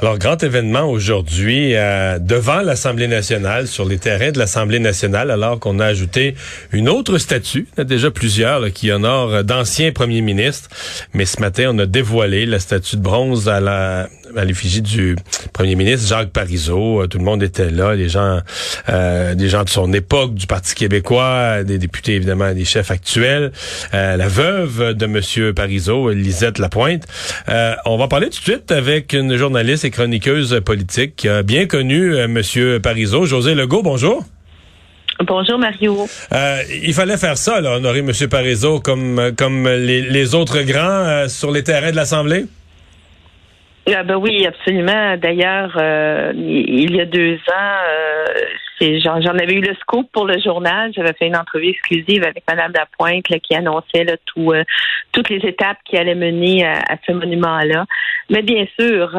Alors, grand événement aujourd'hui euh, devant l'Assemblée nationale, sur les terrains de l'Assemblée nationale, alors qu'on a ajouté une autre statue, il y en a déjà plusieurs là, qui honorent d'anciens premiers ministres. Mais ce matin, on a dévoilé la statue de bronze à la à l'effigie du premier ministre Jacques Parizeau. Euh, tout le monde était là, les gens, euh, des gens de son époque, du Parti québécois, des députés évidemment, des chefs actuels, euh, la veuve de Monsieur Parizeau, Lisette Lapointe. Euh, on va parler tout de suite avec une journaliste chroniqueuse politique bien connu euh, M. Parizeau. José Legault, bonjour. Bonjour Mario. Euh, il fallait faire ça, là, honorer M. Parizeau comme, comme les, autres grands euh, sur les terrains de l'Assemblée? Ah ben oui, absolument. D'ailleurs, il y a deux ans, j'en avais eu le scoop pour le journal. J'avais fait une entrevue exclusive avec Mme Lapointe qui annonçait là, tout, toutes les étapes qui allaient mener à, à ce monument-là. Mais bien sûr,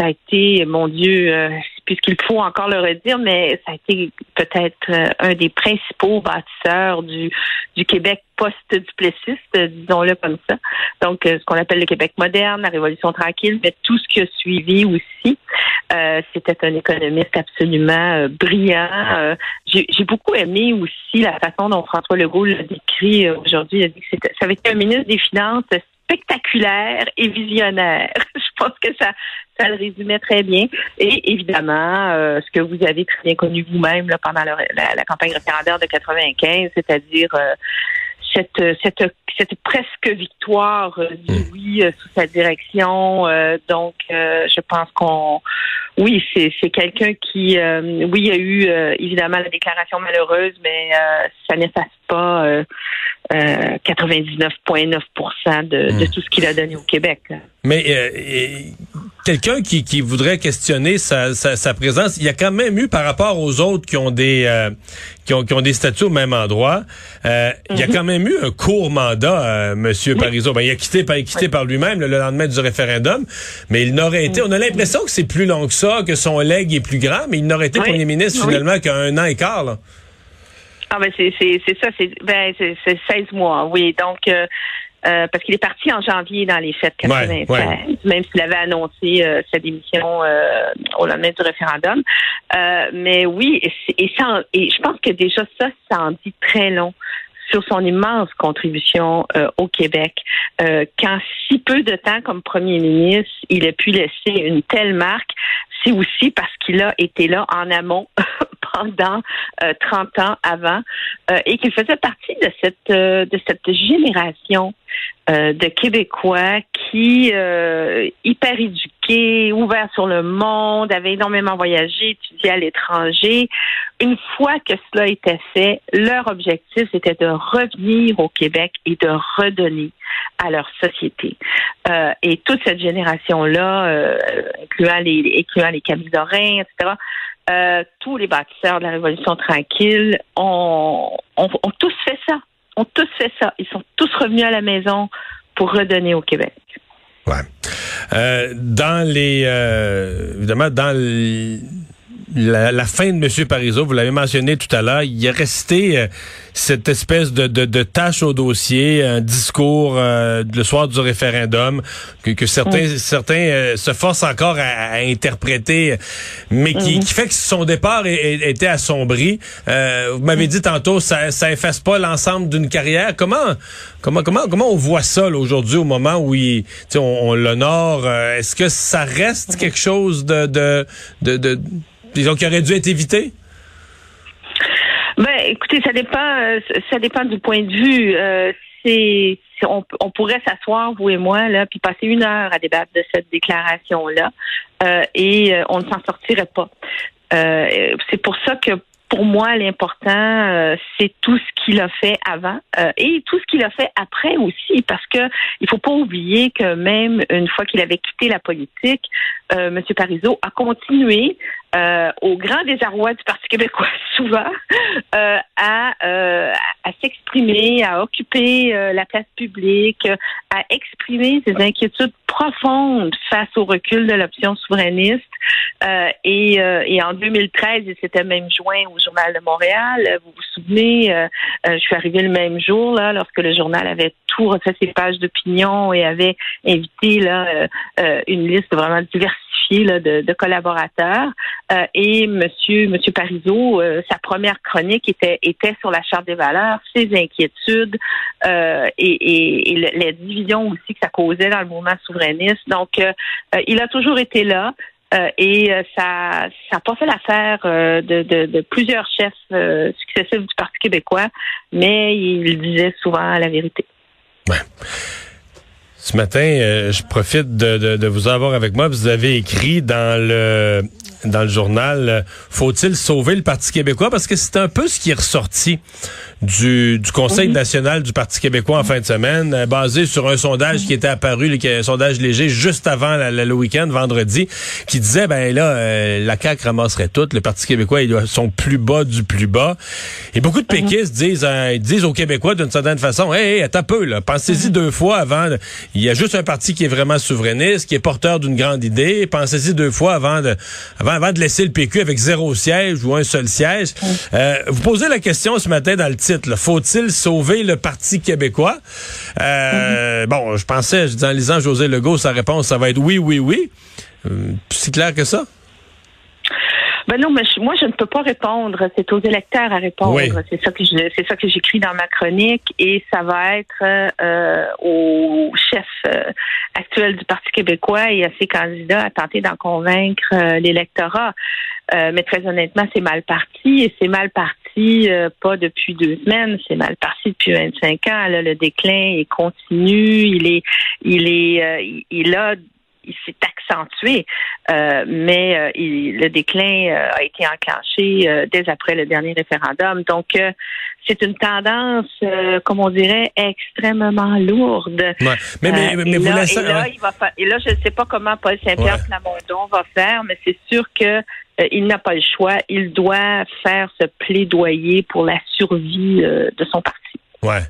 ça a été, mon Dieu, euh, puisqu'il faut encore le redire, mais ça a été peut-être euh, un des principaux bâtisseurs du, du Québec post-duplessiste, disons-le comme ça. Donc, euh, ce qu'on appelle le Québec moderne, la Révolution tranquille, mais tout ce qui a suivi aussi. C'était un économiste absolument brillant. J'ai beaucoup aimé aussi la façon dont François Legault l'a décrit aujourd'hui. Il a dit que ça avait été un ministre des Finances spectaculaire et visionnaire. Je pense que ça, ça le résumait très bien. Et évidemment, euh, ce que vous avez très bien connu vous-même pendant la, campagne référendaire de 95, c'est-à-dire euh, cette, cette, cette presque victoire euh, du hmm. oui sous sa direction. donc, je pense qu'on, oui, c'est, quelqu'un qui, oui, il y a eu évidemment la déclaration malheureuse, mais ça n'efface pas 99,9 de, de, hmm. tout ce qu'il a donné au Québec. Mais quelqu'un qui, qui voudrait questionner sa, sa, sa, présence, il y a quand même eu par rapport aux autres qui ont des euh, qui, ont, qui ont des statuts au même endroit, euh, il y a mhm. quand même eu un court mandat, euh, Monsieur Parizeau. Ben, il a quitté, pas quitté par lui-même le lendemain du référendum, mais il n'aurait été. On a l'impression que c'est plus long que ça, que son legs est plus grand, mais il n'aurait été premier ministre finalement qu'un an et quart. Là. Ah ben c'est ça, c'est ben c'est 16 mois, oui. Donc euh, euh, parce qu'il est parti en janvier dans les fêtes 96, même s'il avait annoncé euh, sa démission euh, au lendemain du référendum. mais oui, et, ça, et je pense que déjà ça, ça en dit très long sur son immense contribution au Québec. Qu'en si peu de temps comme premier ministre, il a pu laisser une telle marque, aussi parce qu'il a été là en amont pendant 30 ans avant et qu'il faisait partie de cette de cette génération euh, de Québécois qui, euh, hyper éduqués, ouverts sur le monde, avaient énormément voyagé, étudié à l'étranger. Une fois que cela était fait, leur objectif était de revenir au Québec et de redonner à leur société. Euh, et toute cette génération-là, incluant les, incluant les Dorin, etc., tous les bâtisseurs de la Révolution tranquille ont, ont tous fait ça ont tous fait ça. Ils sont tous revenus à la maison pour redonner au Québec. Ouais. Euh, dans les euh, évidemment dans la, fin de M. Parizeau, vous l'avez mentionné tout à l'heure, il est resté euh, cette espèce de, de, de, tâche au dossier, un discours euh, le soir du référendum que, que certains certains euh, se forcent encore à, interpréter, mais qui, mhm. qui, fait que son départ était assombri. Euh, vous m'avez dit tantôt, ça, ça efface pas l'ensemble d'une carrière. Comment comment comment comment on voit ça aujourd'hui au moment où il, on, on l'honore? Est-ce que ça reste quelque chose de de, de, de disons qui aurait dû être évité ben, écoutez, ça dépend, euh, ça dépend du point de vue. Euh, on, pourrait s'asseoir vous et moi là, puis passer une heure à débattre de cette déclaration là, euh, et on ne s'en sortirait pas. c'est pour ça que pour moi, l'important, c'est tout ce qu'il a fait avant et tout ce qu'il a fait après aussi, parce que il faut pas oublier que même une fois qu'il avait quitté la politique, M. Parizeau a continué euh, au grand désarroi du Parti québécois, souvent, euh, à, euh, à s'exprimer, à occuper euh, la place publique, à exprimer ses inquiétudes profondes face au recul de l'option souverainiste. et, et en 2013, il s'était même joint au Journal de Montréal. Vous vous. Euh, je suis arrivée le même jour là, lorsque le journal avait tout refait ses pages d'opinion et avait invité là une liste vraiment diversifiée là, de, collaborateurs. et Monsieur Monsieur Parizeau, sa première chronique était sur la charte des valeurs, ses inquiétudes et, et, et les divisions aussi que ça causait dans le mouvement souverainiste. Donc, il a toujours été là. Euh, et euh, ça n'a pas fait l'affaire euh, de, plusieurs chefs successifs du Parti québécois, mais il disait souvent la vérité. Ce matin, je profite de, vous avoir avec moi. Vous avez écrit dans le dans le journal Faut-il sauver le Parti québécois? Parce que c'est un peu ce qui est ressorti du, du Conseil national du Parti québécois en fin de semaine, euh, basé sur un sondage qui était apparu, un sondage léger juste avant le week-end, vendredi, qui disait, ben là, euh, la CAQ ramasserait tout, le Parti québécois, ils sont plus bas du plus bas. Et beaucoup de mhm. péquistes disent, euh, disent aux Québécois d'une certaine façon, hé, hey, attends peu, là, pensez-y mhm. deux fois avant. Il y a juste un parti qui est vraiment souverainiste, qui est porteur d'une grande idée. Pensez-y deux fois avant de, avant, avant de laisser le PQ avec zéro siège ou un seul siège. vous posez la question ce matin dans le faut-il sauver le Parti québécois? Euh, bon, je pensais, en lisant José Legault, sa réponse, ça va être oui, oui, oui. Euh, c'est clair que ça? Ben non, mais moi je ne peux pas répondre. C'est aux électeurs à répondre. C'est ça que c'est ça que j'écris dans ma chronique et ça va être euh, au chef actuel du Parti québécois et à ses candidats à tenter d'en convaincre l'électorat. mais très honnêtement, c'est mal parti et c'est mal parti euh, pas depuis deux semaines, c'est mal parti depuis 25 ans. Là, le déclin est continu, il est, il est, euh, il a il s'est accentué, euh, mais le déclin a été enclenché dès après le dernier référendum. Donc, c'est une tendance, comme on dirait, extrêmement lourde. Mais, mais, mais, vous là, et, là, il va et là, je ne sais pas comment Paul Saint-Pierre Plamondon va faire, mais c'est sûr que euh, il n'a pas le choix. Il doit faire ce plaidoyer pour la survie euh, de son parti. Ouais.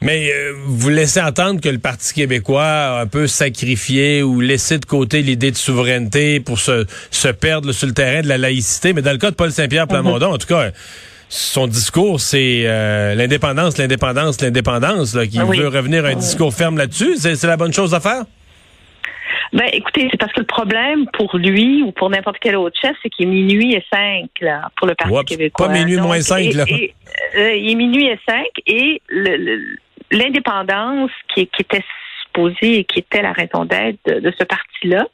Mais euh, vous laissez entendre que le Parti québécois a un peu sacrifié ou laissé de côté l'idée de souveraineté pour se, se perdre sur le terrain de la laïcité. Mais dans le cas de Paul Saint-Pierre mhm. Plamondon, en tout cas, son discours, c'est l'indépendance, l'indépendance, l'indépendance, qui veut revenir à un discours ferme là-dessus. C'est la bonne chose à faire? Ben, écoutez, c'est parce que le problème pour lui ou pour n'importe quel autre chef, c'est qu'il est minuit et cinq là, pour le Parti québécois. Pas minuit moins cinq, là. Euh, il est minuit et cinq et l'indépendance qui, qui, était supposée et qui était la raison d'être de, ce parti-là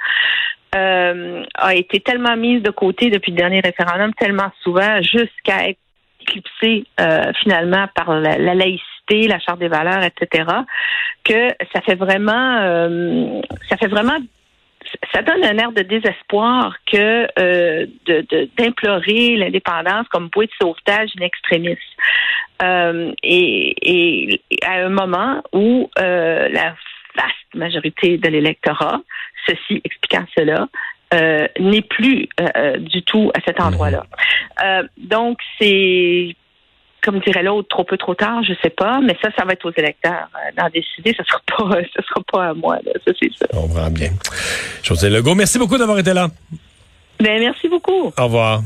euh, a été tellement mise de côté depuis le dernier référendum, tellement souvent, jusqu'à être éclipsée euh, finalement par la, la laïcité la charte des valeurs, etc., que ça fait vraiment, euh, ça fait vraiment ça donne un air de désespoir que euh, d'implorer l'indépendance comme bouée de sauvetage d'une extrémiste. Euh, et, à un moment où la vaste majorité de l'électorat, ceci expliquant cela, n'est plus du tout à cet endroit-là. donc, c'est comme dirait l'autre, trop peu, trop tard, je sais pas, mais ça, ça va être aux électeurs euh, d'en décider. Ce sera pas, ce sera pas à moi, là. ça c'est ça. On verra bien. José Legault, merci beaucoup d'avoir été là. Ben, merci beaucoup. Au revoir.